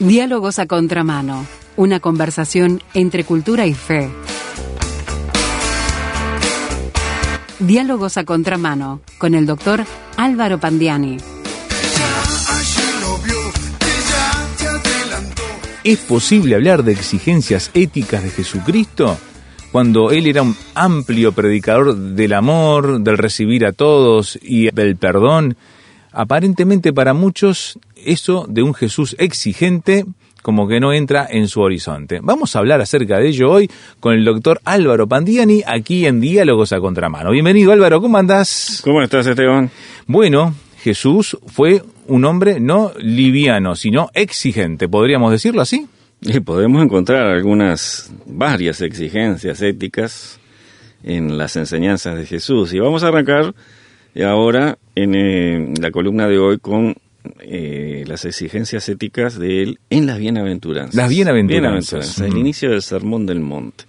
Diálogos a contramano, una conversación entre cultura y fe. Diálogos a contramano con el doctor Álvaro Pandiani. ¿Es posible hablar de exigencias éticas de Jesucristo cuando Él era un amplio predicador del amor, del recibir a todos y del perdón? Aparentemente para muchos eso de un Jesús exigente como que no entra en su horizonte. Vamos a hablar acerca de ello hoy con el doctor Álvaro Pandiani, aquí en Diálogos a Contramano. Bienvenido Álvaro, ¿cómo andás? ¿Cómo estás Esteban? Bueno, Jesús fue un hombre no liviano, sino exigente, ¿podríamos decirlo así? Y podemos encontrar algunas, varias exigencias éticas en las enseñanzas de Jesús. Y vamos a arrancar ahora en eh, la columna de hoy con eh, las exigencias éticas de él en las bienaventuranzas. Las bienaventuranzas. el inicio del Sermón del Monte.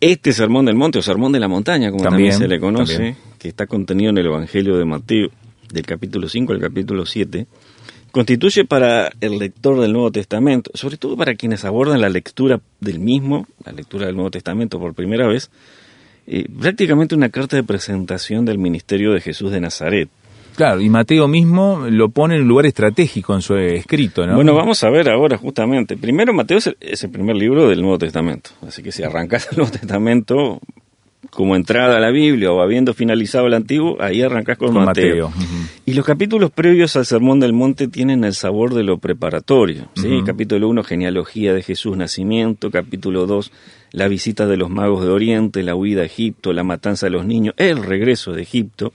Este Sermón del Monte o Sermón de la Montaña, como también, se le conoce, que está contenido en el Evangelio de Mateo, del capítulo 5 al capítulo 7, constituye para el lector del Nuevo Testamento, sobre todo para quienes abordan la lectura del mismo, la lectura del Nuevo Testamento por primera vez, eh, prácticamente una carta de presentación del ministerio de Jesús de Nazaret. Claro, y Mateo mismo lo pone en un lugar estratégico en su escrito, ¿no? Bueno, vamos a ver ahora justamente. Primero, Mateo es el, primer libro del Nuevo Testamento. Así que si arrancas el Nuevo Testamento como entrada a la Biblia o habiendo finalizado el Antiguo, ahí arrancas con, Mateo. Y los capítulos previos al Sermón del Monte tienen el sabor de lo preparatorio. ¿sí? Capítulo 1, genealogía de Jesús, nacimiento. Capítulo 2, la visita de los magos de Oriente, la huida a Egipto, la matanza de los niños, el regreso de Egipto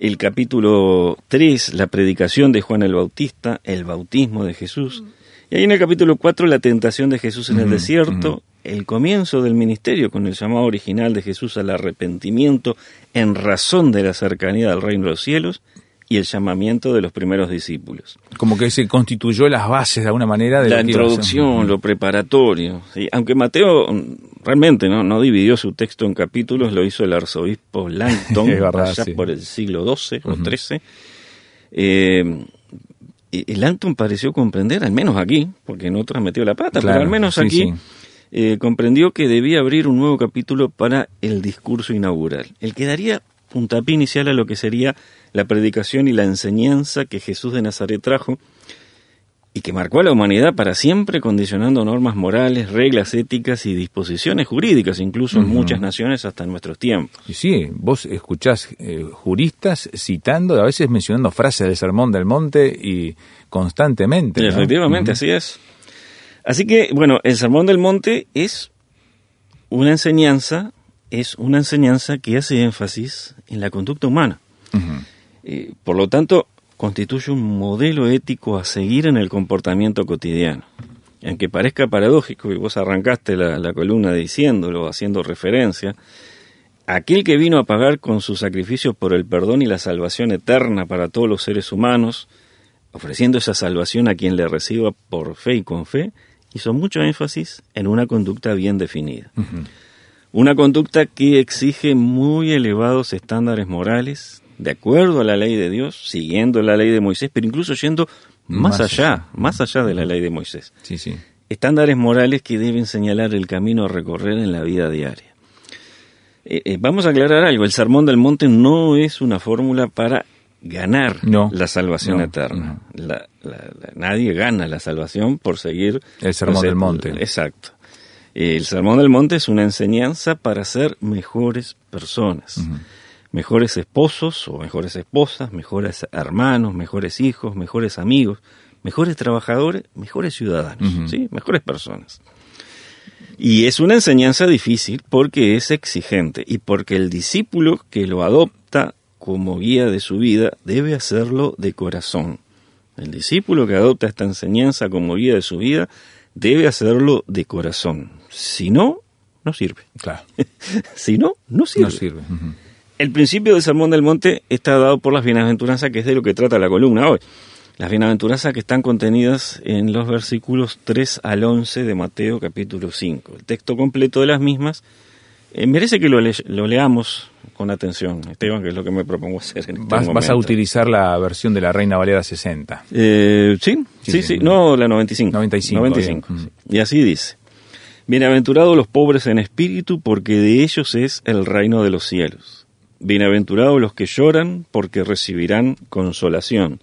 el capítulo 3, la predicación de Juan el Bautista, el bautismo de Jesús. Y ahí en el capítulo 4, la tentación de Jesús en el desierto, el comienzo del ministerio con el llamado original de Jesús al arrepentimiento en razón de la cercanía del reino de los cielos y el llamamiento de los primeros discípulos. Como que se constituyó las bases de alguna manera de la introducción, lo preparatorio. Aunque Mateo realmente ¿no? no dividió su texto en capítulos, lo hizo el arzobispo Langton allá por el siglo XII o XIII. Eh, Langton pareció comprender, al menos aquí, porque en otras metió la pata, pero al menos aquí eh, comprendió que debía abrir un nuevo capítulo para el discurso inaugural, el que daría puntapié inicial a lo que sería la predicación y la enseñanza que Jesús de Nazaret trajo y que marcó a la humanidad para siempre condicionando normas morales, reglas éticas y disposiciones jurídicas, incluso en muchas naciones hasta nuestros tiempos. Y sí, vos escuchás eh, juristas citando, a veces mencionando frases del Sermón del Monte y constantemente. Efectivamente, así es. Así que, bueno, el Sermón del Monte es una enseñanza, es una enseñanza que hace énfasis en la conducta humana. Eh, por lo tanto, constituye un modelo ético a seguir en el comportamiento cotidiano. Aunque parezca paradójico, y vos arrancaste la, columna diciéndolo, haciendo referencia, aquel que vino a pagar con su sacrificio por el perdón y la salvación eterna para todos los seres humanos, ofreciendo esa salvación a quien le reciba por fe y con fe, hizo mucho énfasis en una conducta bien definida. Una conducta que exige muy elevados estándares morales, de acuerdo a la ley de Dios, siguiendo la ley de Moisés, pero incluso yendo más, allá, más allá de la ley de Moisés. Sí, sí. Estándares morales que deben señalar el camino a recorrer en la vida diaria. Eh, eh, vamos a aclarar algo, el Sermón del Monte no es una fórmula para ganar la salvación eterna. nadie gana la salvación por seguir el Sermón del Monte. Exacto. El Sermón del Monte es una enseñanza para ser mejores personas mejores esposos o mejores esposas, mejores hermanos, mejores hijos, mejores amigos, mejores trabajadores, mejores ciudadanos, ¿sí? mejores personas. Y es una enseñanza difícil porque es exigente y porque el discípulo que lo adopta como guía de su vida debe hacerlo de corazón. El discípulo que adopta esta enseñanza como guía de su vida debe hacerlo de corazón. Si no, no sirve. Claro. si no, no sirve. No sirve. El principio del Sermón del Monte está dado por las bienaventuranzas, que es de lo que trata la columna hoy. Las bienaventuranzas que están contenidas en los versículos 3 al 11 de Mateo capítulo 5. El texto completo de las mismas eh, merece que lo, le- lo leamos con atención, Esteban, que es lo que me propongo hacer en este Vas, vas a utilizar la versión de la Reina Valera 60. Eh, ¿sí? Sí, sí, sí. sí, no, la 95. 95, 95, bien. sí. Y así dice, Bienaventurados los pobres en espíritu, porque de ellos es el reino de los cielos. Bienaventurados los que lloran, porque recibirán consolación.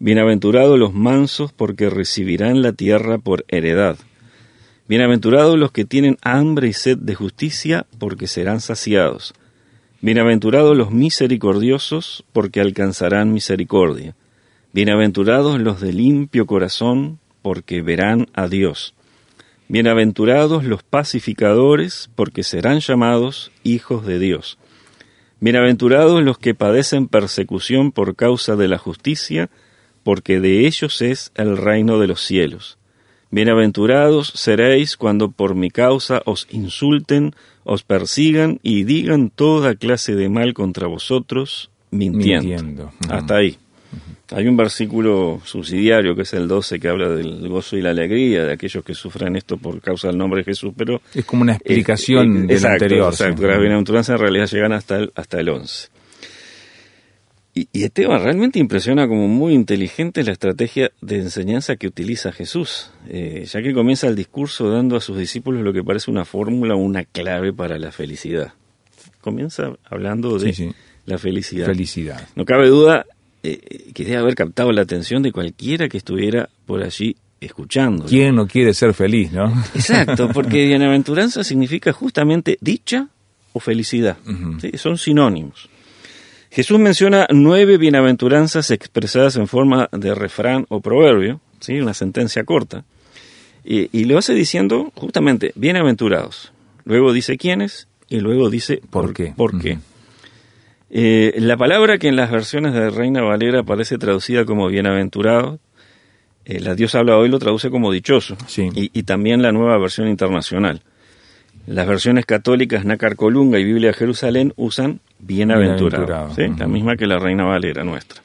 Bienaventurados los mansos, porque recibirán la tierra por heredad. Bienaventurados los que tienen hambre y sed de justicia, porque serán saciados. Bienaventurados los misericordiosos, porque alcanzarán misericordia. Bienaventurados los de limpio corazón, porque verán a Dios. Bienaventurados los pacificadores, porque serán llamados hijos de Dios. Bienaventurados los que padecen persecución por causa de la justicia, porque de ellos es el reino de los cielos. Bienaventurados seréis cuando por mi causa os insulten, os persigan y digan toda clase de mal contra vosotros, mintiendo. Hasta ahí. Hay un versículo subsidiario que es el 12 que habla del gozo y la alegría de aquellos que sufran esto por causa del nombre de Jesús, pero Es como una explicación eh, eh, del exacto, anterior. Exacto, sí. las bienaventuranzas en realidad llegan hasta el, hasta el 11. Y, y Esteban realmente impresiona como muy inteligente la estrategia de enseñanza que utiliza Jesús, eh, ya que comienza el discurso dando a sus discípulos lo que parece una fórmula o una clave para la felicidad. Comienza hablando de Sí, sí. la felicidad. Felicidad. No cabe duda eh, que debe haber captado la atención de cualquiera que estuviera por allí escuchando. ¿Quién no quiere ser feliz, no? Exacto, porque bienaventuranza significa justamente dicha o felicidad. Son sinónimos. Jesús menciona nueve bienaventuranzas expresadas en forma de refrán o proverbio, ¿sí? una sentencia corta, y, y lo hace diciendo justamente bienaventurados. Luego dice quiénes y luego dice ¿Por qué? ¿Por qué? Eh, la palabra que en las versiones de Reina Valera aparece traducida como bienaventurado, eh, la Dios habla hoy lo traduce como dichoso, Sí. y, y también la nueva versión internacional. Las versiones católicas Nácar Colunga y Biblia de Jerusalén usan bienaventurado, Bienaventurado, ¿sí? ujú. la misma que la Reina Valera nuestra.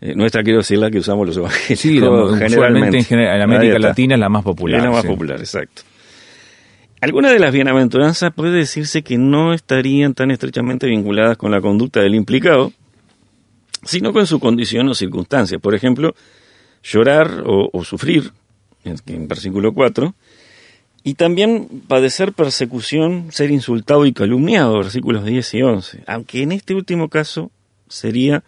Eh, nuestra quiero decir la que usamos los evangélicos Sí, generalmente. en, general- en América. Latina es la más popular. Es la más sí. popular, exacto. Algunas de las bienaventuranzas puede decirse que no estarían tan estrechamente vinculadas con la conducta del implicado, sino con su condición o circunstancia. Por ejemplo, llorar o, o sufrir, en, en versículo 4, y también padecer persecución, ser insultado y calumniado, versículos 10 y 11. Aunque en este último caso sería,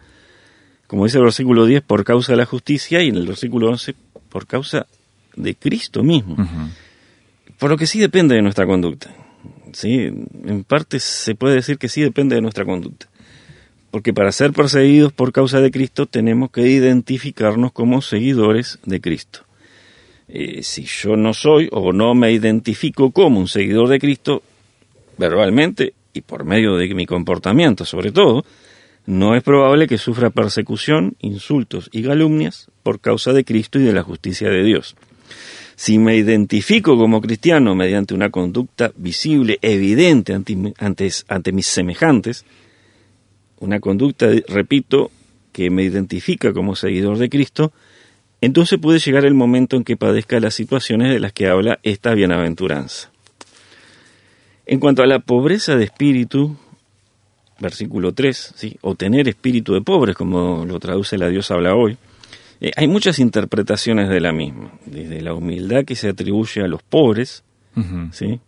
como dice el versículo 10, por causa de la justicia, y en el versículo 11, por causa de Cristo mismo. Por lo que sí depende de nuestra conducta. ¿sí? En parte se puede decir que sí depende de nuestra conducta. Porque para ser perseguidos por causa de Cristo tenemos que identificarnos como seguidores de Cristo. Eh, si yo no soy o no me identifico como un seguidor de Cristo, verbalmente y por medio de mi comportamiento sobre todo, no es probable que sufra persecución, insultos y calumnias por causa de Cristo y de la justicia de Dios. Si me identifico como cristiano mediante una conducta visible, evidente ante, ante mis semejantes, una conducta, repito, que me identifica como seguidor de Cristo, entonces puede llegar el momento en que padezca las situaciones de las que habla esta bienaventuranza. En cuanto a la pobreza de espíritu, versículo 3, ¿sí? o tener espíritu de pobres, como lo traduce la Dios habla hoy, eh, hay muchas interpretaciones de la misma, desde la humildad que se atribuye a los pobres. ¿sí?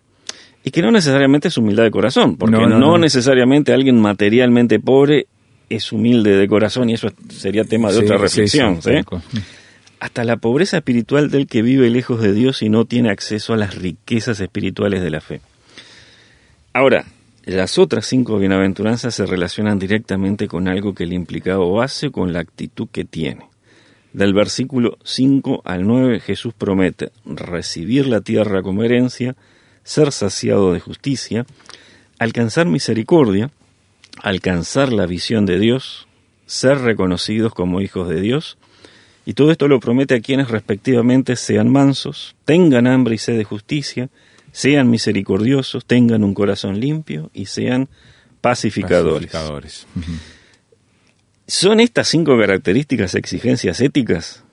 y que no necesariamente es humildad de corazón, porque No, no, no, no. necesariamente alguien materialmente pobre es humilde de corazón, y eso sería tema de Sí, otra reflexión. eso, ¿sí? Hasta la pobreza espiritual del que vive lejos de Dios y no tiene acceso a las riquezas espirituales de la fe. Ahora, las otras cinco bienaventuranzas se relacionan directamente con algo que el implicado hace con la actitud que tiene. Del versículo 5 al 9 Jesús promete recibir la tierra como herencia, ser saciado de justicia, alcanzar misericordia, alcanzar la visión de Dios, ser reconocidos como hijos de Dios, y todo esto lo promete a quienes respectivamente sean mansos, tengan hambre y sed de justicia, sean misericordiosos, tengan un corazón limpio y sean pacificadores. ¿Son estas cinco características exigencias éticas?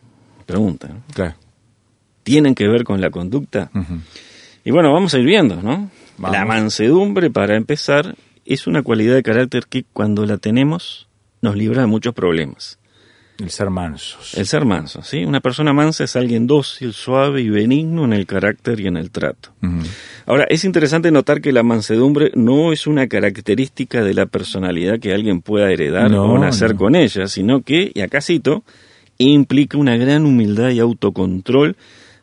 Pregunta. ¿no? Claro. ¿Tienen que ver con la conducta? Y bueno, vamos a ir viendo, ¿no? Vamos. La mansedumbre, para empezar, es una cualidad de carácter que cuando la tenemos nos libra de muchos problemas. El ser mansos. El ser manso, ¿sí? Una persona mansa es alguien dócil, suave y benigno en el carácter y en el trato. Ahora, es interesante notar que la mansedumbre no es una característica de la personalidad que alguien pueda heredar No, o nacer no. con ella, sino que, y acá cito, implica una gran humildad y autocontrol,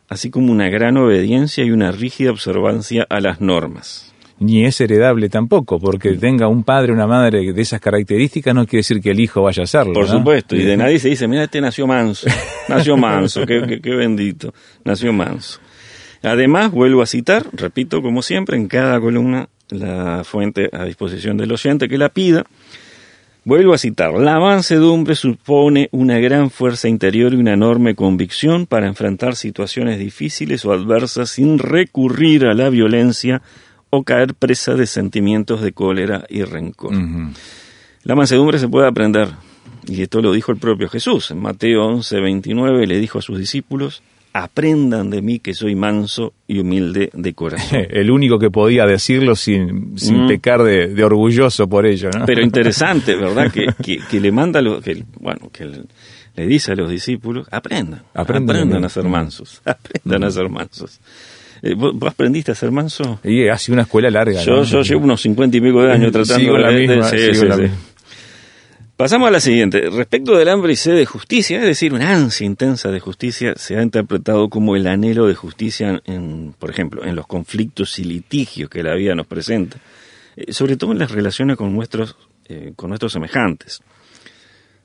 así como una gran obediencia y una rígida observancia a las normas. Ni es heredable tampoco, porque tenga un padre o una madre de esas características no quiere decir que el hijo vaya a serlo. Por ¿no? supuesto, y de nadie se dice, mira, este nació manso, nació manso, qué, qué- qué bendito, nació manso. Además, vuelvo a citar, repito, como siempre, en cada columna la fuente a disposición del oyente que la pida. Vuelvo a citar, la mansedumbre supone una gran fuerza interior y una enorme convicción para enfrentar situaciones difíciles o adversas sin recurrir a la violencia o caer presa de sentimientos de cólera y rencor. La mansedumbre se puede aprender, y esto lo dijo el propio Jesús. En Mateo 11, 29 le dijo a sus discípulos, aprendan de mí que soy manso y humilde de corazón. El único que podía decirlo sin, sin Mm. pecar de, de orgulloso por ello, ¿no? Pero interesante, ¿verdad? Que, que, que le manda, que, bueno, que le, le dice a los discípulos, aprendan, Aprendan aprendan, a ser mansos, aprendan a ser mansos. Eh, ¿vos, aprendiste a ser manso? Y hace una escuela larga. Yo, ¿no? yo llevo unos cincuenta y pico de años tratando Sigo la de- de- misma, sigo la misma. Pasamos a la siguiente. Respecto del hambre y sed de justicia, es decir, una ansia intensa de justicia, se ha interpretado como el anhelo de justicia, en, por ejemplo, en los conflictos y litigios que la vida nos presenta, eh, sobre todo en las relaciones con nuestros, eh, con nuestros semejantes.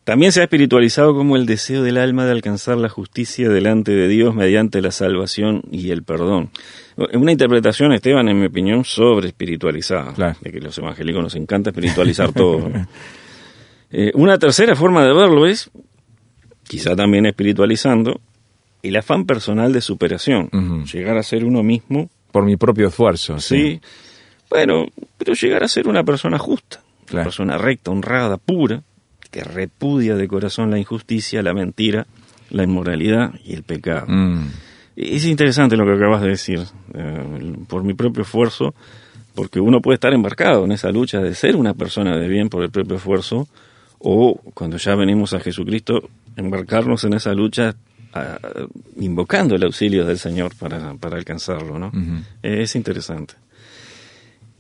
También se ha espiritualizado como el deseo del alma de alcanzar la justicia delante de Dios mediante la salvación y el perdón. Una interpretación, Esteban, en mi opinión, sobre espiritualizada. Claro. De que los evangélicos nos encanta espiritualizar todo. Eh, una tercera forma de verlo es, quizá también espiritualizando, el afán personal de superación. Llegar a ser uno mismo, Por mi propio esfuerzo. sí. Bueno, pero llegar a ser una persona justa, una persona recta, honrada, pura, que repudia de corazón la injusticia, la mentira, la inmoralidad y el pecado. Mm. Es interesante lo que acabas de decir, eh, por mi propio esfuerzo, porque uno puede estar embarcado en esa lucha de ser una persona de bien por el propio esfuerzo, o cuando ya venimos a Jesucristo, embarcarnos en esa lucha invocando el auxilio del Señor para, para alcanzarlo. ¿no? Es interesante.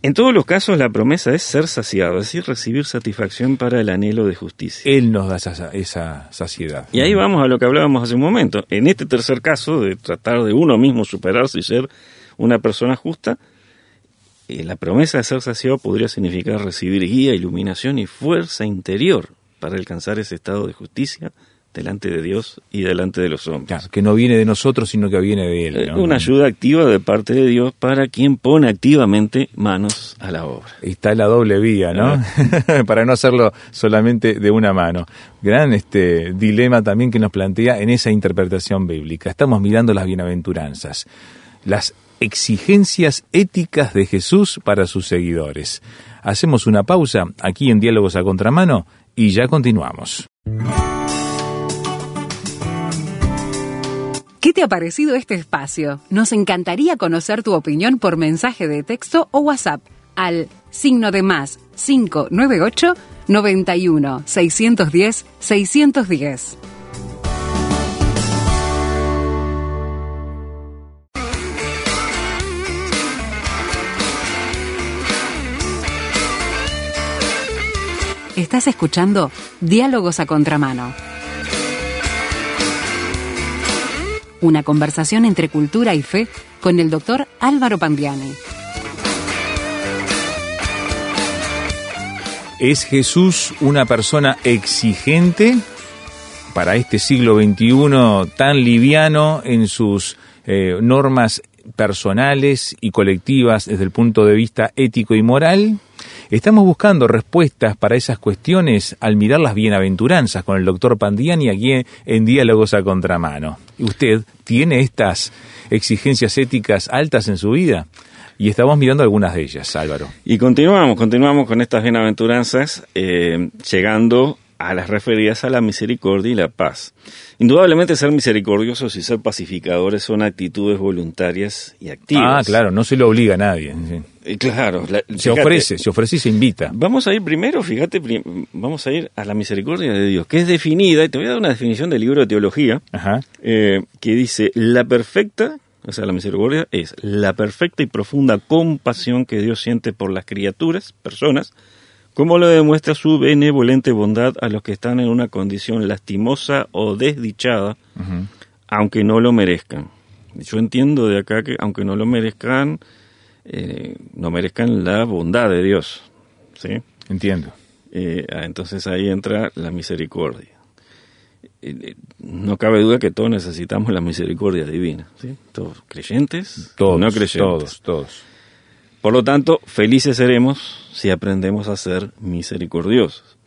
En todos los casos la promesa es ser saciado, es decir, recibir satisfacción para el anhelo de justicia. Él nos da esa, esa saciedad. Y ahí vamos a lo que hablábamos hace un momento. En este tercer caso, de tratar de uno mismo superarse y ser una persona justa, eh, la promesa de ser saciado podría significar recibir guía, iluminación y fuerza interior para alcanzar ese estado de justicia delante de Dios y delante de los hombres. Claro, que no viene de nosotros, sino que viene de Él. Eh, ¿no? Una ayuda activa de parte de Dios para quien pone activamente manos a la obra. Está la doble vía, ¿no? Para no hacerlo solamente de una mano. Gran este dilema también que nos plantea en esa interpretación bíblica. Estamos mirando las bienaventuranzas, las exigencias éticas de Jesús para sus seguidores. Hacemos una pausa aquí en Diálogos a Contramano y ya continuamos. ¿Qué te ha parecido este espacio? Nos encantaría conocer tu opinión por mensaje de texto o WhatsApp al signo de más 598 91 610 610. Estás escuchando Diálogos a Contramano. Una conversación entre cultura y fe con el doctor Álvaro Pandiani. ¿Es Jesús una persona exigente para este siglo XXI tan liviano en sus eh, normas personales y colectivas desde el punto de vista ético y moral? Estamos buscando respuestas para esas cuestiones al mirar las bienaventuranzas con el doctor Pandiani aquí en, Diálogos a Contramano. ¿Usted tiene estas exigencias éticas altas en su vida? Y estamos mirando algunas de ellas, Álvaro. Y continuamos, continuamos con estas bienaventuranzas, eh, llegando a las referidas a la misericordia y la paz. Indudablemente ser misericordiosos y ser pacificadores son actitudes voluntarias y activas. Ah, claro, no se lo obliga a nadie. sí. Eh, Claro. la- Se fíjate, ofrece, se ofrece y se invita. Vamos a ir primero, fíjate, prim- vamos a ir a la misericordia de Dios, que es definida, y te voy a dar una definición del libro de teología, Ajá. eh, que dice, la perfecta, o sea, la misericordia es la perfecta y profunda compasión que Dios siente por las criaturas, personas, como lo demuestra su benevolente bondad a los que están en una condición lastimosa o desdichada, aunque no lo merezcan. Yo entiendo de acá que aunque no lo merezcan, eh, no merezcan la bondad de Dios, ¿sí? Entiendo. Eh, ah, entonces ahí entra la misericordia. Eh, no cabe duda que todos necesitamos la misericordia divina, ¿sí? Todos creyentes, Todos, no creyentes. todos, todos. Por lo tanto, felices seremos si aprendemos a ser misericordiosos.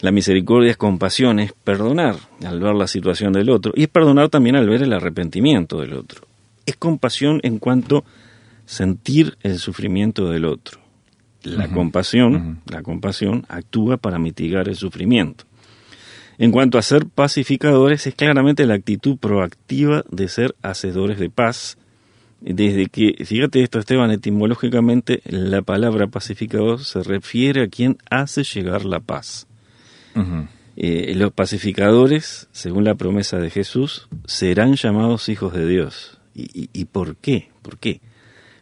La misericordia es compasión, es perdonar al ver la situación del otro y es perdonar también al ver el arrepentimiento del otro. Es compasión en cuanto sentir el sufrimiento del otro. La compasión, la compasión actúa para mitigar el sufrimiento. En cuanto a ser pacificadores, es claramente la actitud proactiva de ser hacedores de paz, desde que, fíjate esto Esteban, etimológicamente la palabra pacificador se refiere a quien hace llegar la paz. Eh, los pacificadores, según la promesa de Jesús, serán llamados hijos de Dios. ¿Y, y- y por qué? ¿Por qué?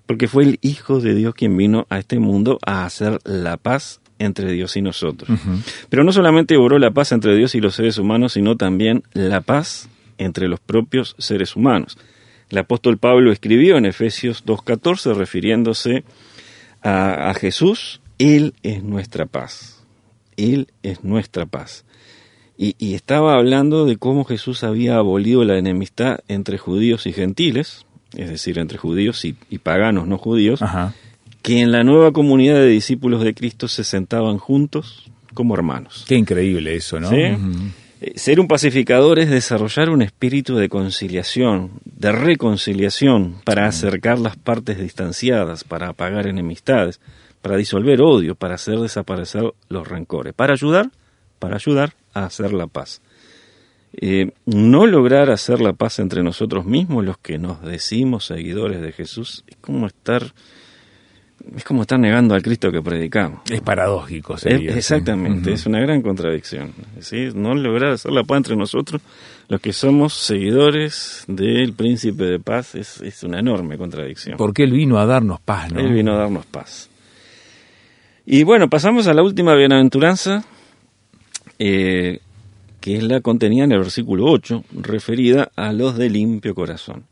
Porque fue el Hijo de Dios quien vino a este mundo a hacer la paz entre Dios y nosotros. Pero no solamente obró la paz entre Dios y los seres humanos, sino también la paz entre los propios seres humanos. El apóstol Pablo escribió en Efesios 2.14 refiriéndose a, a Jesús, Él es nuestra paz. Él es nuestra paz. Y, y estaba hablando de cómo Jesús había abolido la enemistad entre judíos y gentiles, es decir, entre judíos y, y paganos no judíos, Ajá. que en la nueva comunidad de discípulos de Cristo se sentaban juntos como hermanos. Qué increíble eso, ¿no? ¿Sí? Ser un pacificador es desarrollar un espíritu de conciliación, de reconciliación, para acercar las partes distanciadas, para apagar enemistades, para disolver odio, para hacer desaparecer los rencores, para ayudar, para ayudar a hacer la paz. Eh, no lograr hacer la paz entre nosotros mismos, los que nos decimos seguidores de Jesús, es como estar, es como estar negando al Cristo que predicamos. Es paradójico, Es- sería. exactamente, Ujú. es una gran contradicción. No lograr hacer la paz entre nosotros, los que somos seguidores del príncipe de paz, es, es una enorme contradicción. Porque él vino a darnos paz, ¿no? Él vino a darnos paz. Y bueno, pasamos a la última bienaventuranza, eh, que es la contenida en el versículo 8, referida a los de limpio corazón.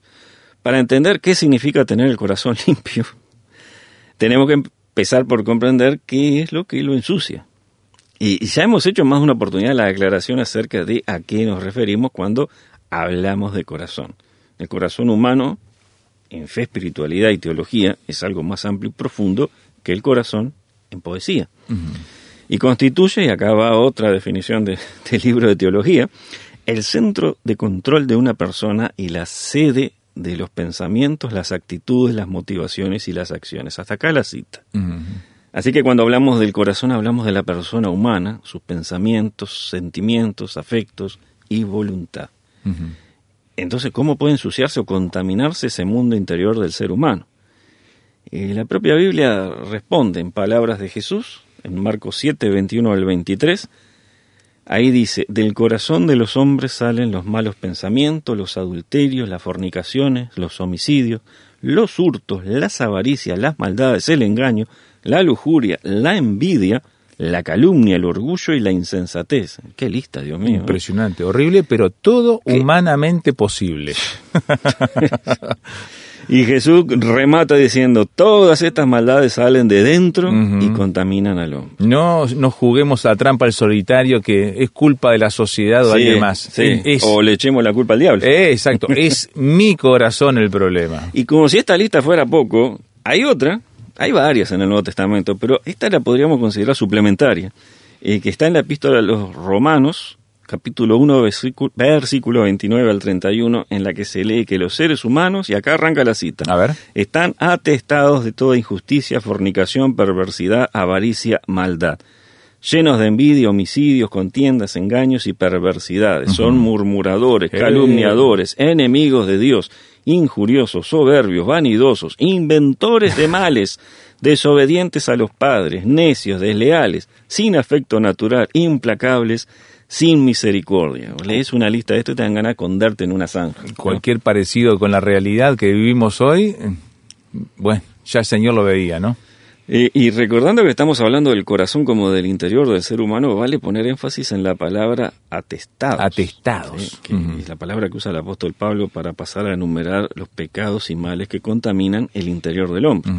Para entender qué significa tener el corazón limpio, tenemos que empezar por comprender qué es lo que lo ensucia. Y ya hemos hecho más una oportunidad la aclaración acerca de a qué nos referimos cuando hablamos de corazón. El corazón humano, en fe, espiritualidad y teología, es algo más amplio y profundo que el corazón en poesía. Y constituye, y acá va otra definición de- del libro de teología, el centro de control de una persona y la sede de los pensamientos, las actitudes, las motivaciones y las acciones. Hasta acá la cita. Así que cuando hablamos del corazón hablamos de la persona humana, sus pensamientos, sentimientos, afectos y voluntad. Entonces, ¿cómo puede ensuciarse o contaminarse ese mundo interior del ser humano? Eh, la propia Biblia responde en palabras de Jesús, en Marcos 7, 21 al 23. Ahí dice, del corazón de los hombres salen los malos pensamientos, los adulterios, las fornicaciones, los homicidios, los hurtos, las avaricias, las maldades, el engaño, la lujuria, la envidia, la calumnia, el orgullo y la insensatez. Qué lista, Dios mío. ¿eh? Impresionante, horrible, pero todo humanamente posible. Y Jesús remata diciendo, todas estas maldades salen de dentro y contaminan al hombre. No nos juguemos a trampa al solitario que es culpa de la sociedad o de Sí, alguien más. sí. Es, O le echemos la culpa al diablo. eh, exacto, es mi corazón el problema. Y como si esta lista fuera poco, hay otra, hay varias en el Nuevo Testamento, pero esta la podríamos considerar suplementaria, eh, que está en la epístola a los Romanos, capítulo 1, versículo, versículo 29 al 31, en la que se lee que los seres humanos, y acá arranca la cita, A ver. están atestados de toda injusticia, fornicación, perversidad, avaricia, maldad. llenos de envidia, homicidios, contiendas, engaños y perversidades. Son murmuradores, calumniadores, enemigos de Dios, injuriosos, soberbios, vanidosos, inventores de males, desobedientes a los padres, necios, desleales, sin afecto natural, implacables, sin misericordia. Lees una lista de esto y te dan ganas de esconderte en una zanja. Cualquier parecido con la realidad que vivimos hoy, bueno, ya el Señor lo veía, ¿no? Eh, y recordando que estamos hablando del corazón como del interior del ser humano, vale poner énfasis en la palabra atestados. Atestados. que es la palabra que usa el apóstol Pablo para pasar a enumerar los pecados y males que contaminan el interior del hombre.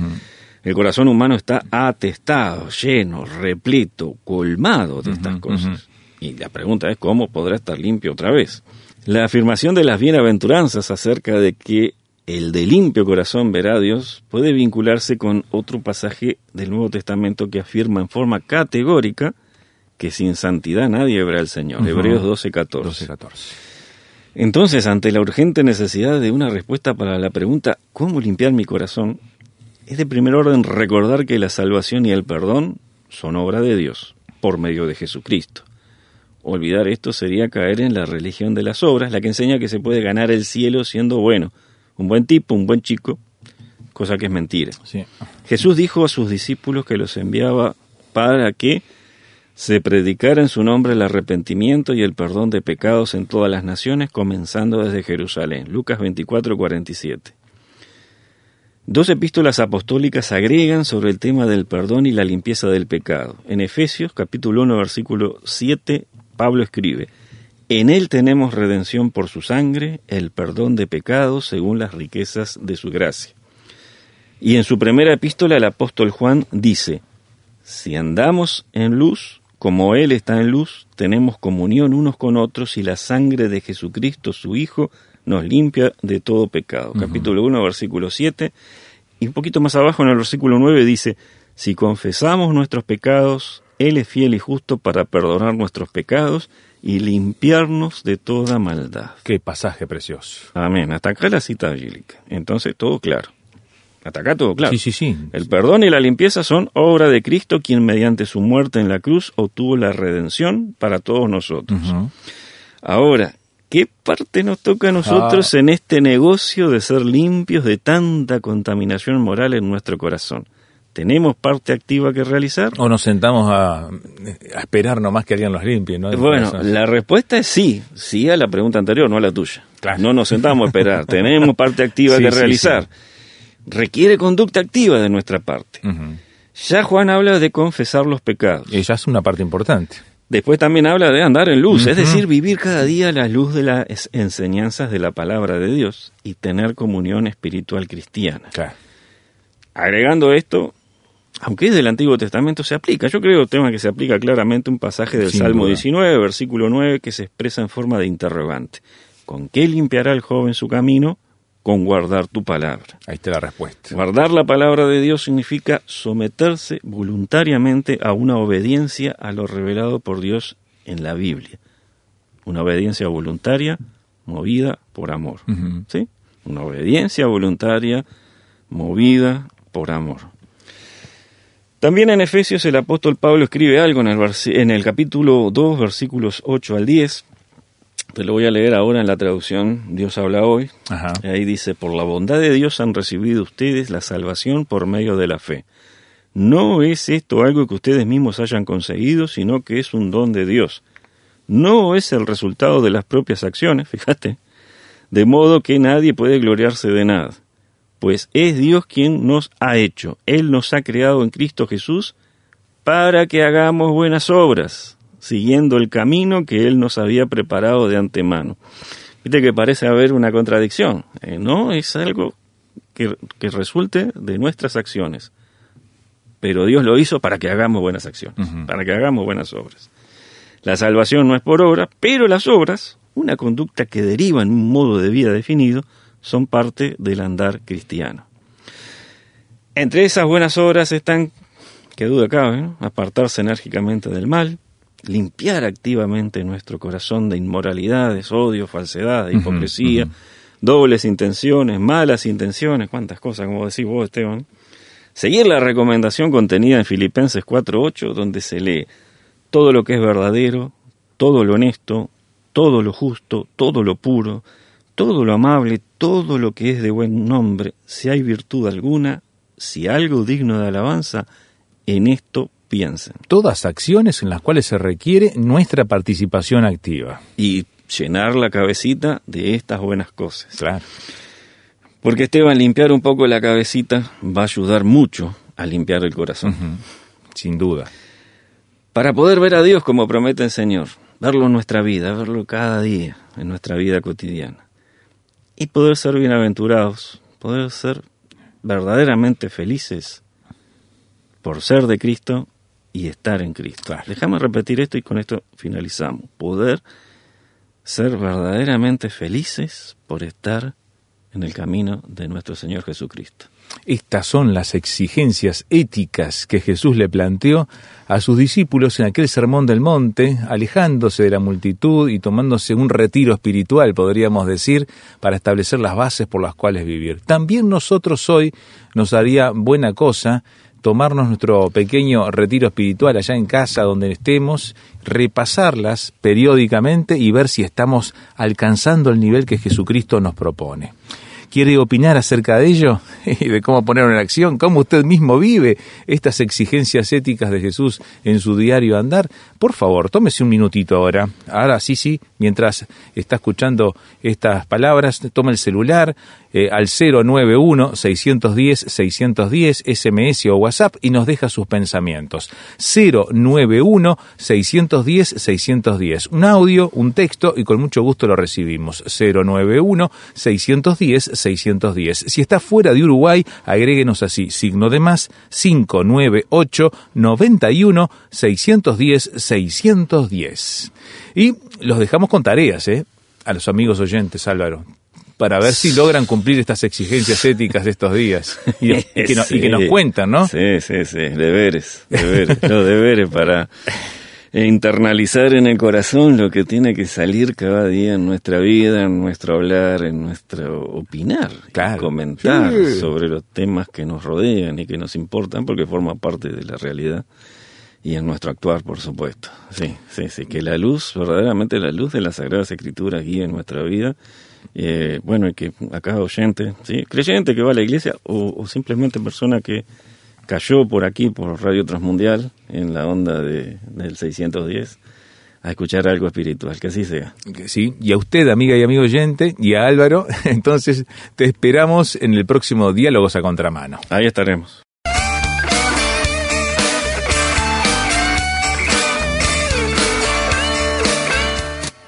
El corazón humano está atestado, lleno, repleto, colmado de estas cosas. Y la pregunta es cómo podrá estar limpio otra vez. La afirmación de las bienaventuranzas acerca de que el de limpio corazón verá a Dios puede vincularse con otro pasaje del Nuevo Testamento que afirma en forma categórica que sin santidad nadie verá al Señor. Hebreos 12, 14. Entonces, ante la urgente necesidad de una respuesta para la pregunta ¿cómo limpiar mi corazón? Es de primer orden recordar que la salvación y el perdón son obra de Dios por medio de Jesucristo. Olvidar esto sería caer en la religión de las obras, la que enseña que se puede ganar el cielo siendo bueno, un buen tipo, un buen chico, cosa que es mentira. Jesús dijo a sus discípulos que los enviaba para que se predicara en su nombre el arrepentimiento y el perdón de pecados en todas las naciones, comenzando desde Jerusalén. Lucas 24, 47. Dos epístolas apostólicas agregan sobre el tema del perdón y la limpieza del pecado. En Efesios capítulo 1 versículo 7, Pablo escribe, en Él tenemos redención por su sangre, el perdón de pecados según las riquezas de su gracia. Y en su primera epístola el apóstol Juan dice, si andamos en luz, como Él está en luz, tenemos comunión unos con otros y la sangre de Jesucristo, su Hijo, nos limpia de todo pecado. Capítulo 1, versículo 7. Y un poquito más abajo en el versículo 9 dice, si confesamos nuestros pecados, Él es fiel y justo para perdonar nuestros pecados y limpiarnos de toda maldad. Qué pasaje precioso. Amén. Hasta acá la cita bíblica. Entonces, todo claro. Hasta acá todo claro. Sí, sí, sí. El perdón y la limpieza son obra de Cristo, quien mediante su muerte en la cruz obtuvo la redención para todos nosotros. Ahora, ¿qué parte nos toca a nosotros ah. en este negocio de ser limpios de tanta contaminación moral en nuestro corazón? ¿Tenemos parte activa que realizar? ¿O nos sentamos a, esperar nomás que alguien los limpie? ¿no? Bueno, la respuesta es sí, sí a la pregunta anterior, no a la tuya. No nos sentamos a esperar, tenemos parte activa que realizar. Requiere conducta activa de nuestra parte. Ya Juan habla de confesar los pecados. Ella es una parte importante. Después también habla de andar en luz, es decir, vivir cada día a la luz de las enseñanzas de la palabra de Dios y tener comunión espiritual cristiana. Agregando esto, aunque es del Antiguo Testamento, se aplica. Yo creo, tema que se aplica claramente un pasaje del Salmo 19, versículo 9, que se expresa en forma de interrogante. ¿Con qué limpiará el joven su camino? Con guardar tu palabra. Ahí está la respuesta. Guardar la palabra de Dios significa someterse voluntariamente a una obediencia a lo revelado por Dios en la Biblia. Una obediencia voluntaria movida por amor. ¿Sí? Una obediencia voluntaria movida por amor. También en Efesios el apóstol Pablo escribe algo en el, en el capítulo 2, versículos 8 al 10. Te lo voy a leer ahora en la traducción Dios habla hoy. Ahí dice, por la bondad de Dios han recibido ustedes la salvación por medio de la fe. No es esto algo que ustedes mismos hayan conseguido, sino que es un don de Dios. No es el resultado de las propias acciones, fíjate, de modo que nadie puede gloriarse de nada pues es Dios quien nos ha hecho. Él nos ha creado en Cristo Jesús para que hagamos buenas obras, siguiendo el camino que Él nos había preparado de antemano. Viste que parece haber una contradicción, eh, ¿no? Es algo que, resulte de nuestras acciones. Pero Dios lo hizo para que hagamos buenas acciones, para que hagamos buenas obras. La salvación no es por obra, pero las obras, una conducta que deriva en un modo de vida definido, son parte del andar cristiano. Entre esas buenas obras están, que duda cabe, apartarse enérgicamente del mal, limpiar activamente nuestro corazón de inmoralidades, odio, falsedad, hipocresía, dobles intenciones, malas intenciones, cuántas cosas, como decís vos, Esteban. Seguir la recomendación contenida en Filipenses 4.8, donde se lee, todo lo que es verdadero, todo lo honesto, todo lo justo, todo lo puro, todo lo amable, todo lo que es de buen nombre, si hay virtud alguna, si algo digno de alabanza, en esto piensen. Todas acciones en las cuales se requiere nuestra participación activa. Y llenar la cabecita de estas buenas cosas. Claro. Porque Esteban, limpiar un poco la cabecita va a ayudar mucho a limpiar el corazón. Sin duda. Para poder ver a Dios como promete el Señor, verlo en nuestra vida, verlo cada día, en nuestra vida cotidiana. Y poder ser bienaventurados, poder ser verdaderamente felices por ser de Cristo y estar en Cristo. Déjame repetir esto y con esto finalizamos. Poder ser verdaderamente felices por estar en el camino de nuestro Señor Jesucristo. Estas son las exigencias éticas que Jesús le planteó a sus discípulos en aquel sermón del monte, alejándose de la multitud y tomándose un retiro espiritual, podríamos decir, para establecer las bases por las cuales vivir. También nosotros hoy nos haría buena cosa tomarnos nuestro pequeño retiro espiritual allá en casa donde estemos, repasarlas periódicamente y ver si estamos alcanzando el nivel que Jesucristo nos propone. Quiere opinar acerca de ello y de cómo ponerlo en acción, cómo usted mismo vive estas exigencias éticas de Jesús en su diario andar, por favor, tómese un minutito ahora. Ahora sí, sí, mientras está escuchando estas palabras, tome el celular eh, al 091-610-610, SMS o WhatsApp y nos deja sus pensamientos. 091-610-610. Un audio, un texto y con mucho gusto lo recibimos. 091-610-610. Si está fuera de Uruguay, agréguenos así, signo de más, 598 91 610 610. Y los dejamos con tareas, ¿eh? A los amigos oyentes, Álvaro para ver si logran cumplir estas exigencias éticas de estos días. Y, que, nos cuentan, ¿no? Sí, sí, sí, deberes, deberes, los deberes para internalizar en el corazón lo que tiene que salir cada día en nuestra vida, en nuestro hablar, en nuestro opinar, comentar sobre los temas que nos rodean y que nos importan porque forma parte de la realidad y en nuestro actuar, por supuesto. Sí, sí, sí, que la luz, verdaderamente la luz de las Sagradas Escrituras guíe en nuestra vida eh, bueno, y que acá oyente, ¿sí? creyente que va a la iglesia o, simplemente persona que cayó por aquí, por Radio Transmundial, en la onda de, del 610, a escuchar algo espiritual, que así sea. Sí, y a usted, amiga y amigo oyente, y a Álvaro, entonces te esperamos en el próximo Diálogos a Contramano. Ahí estaremos.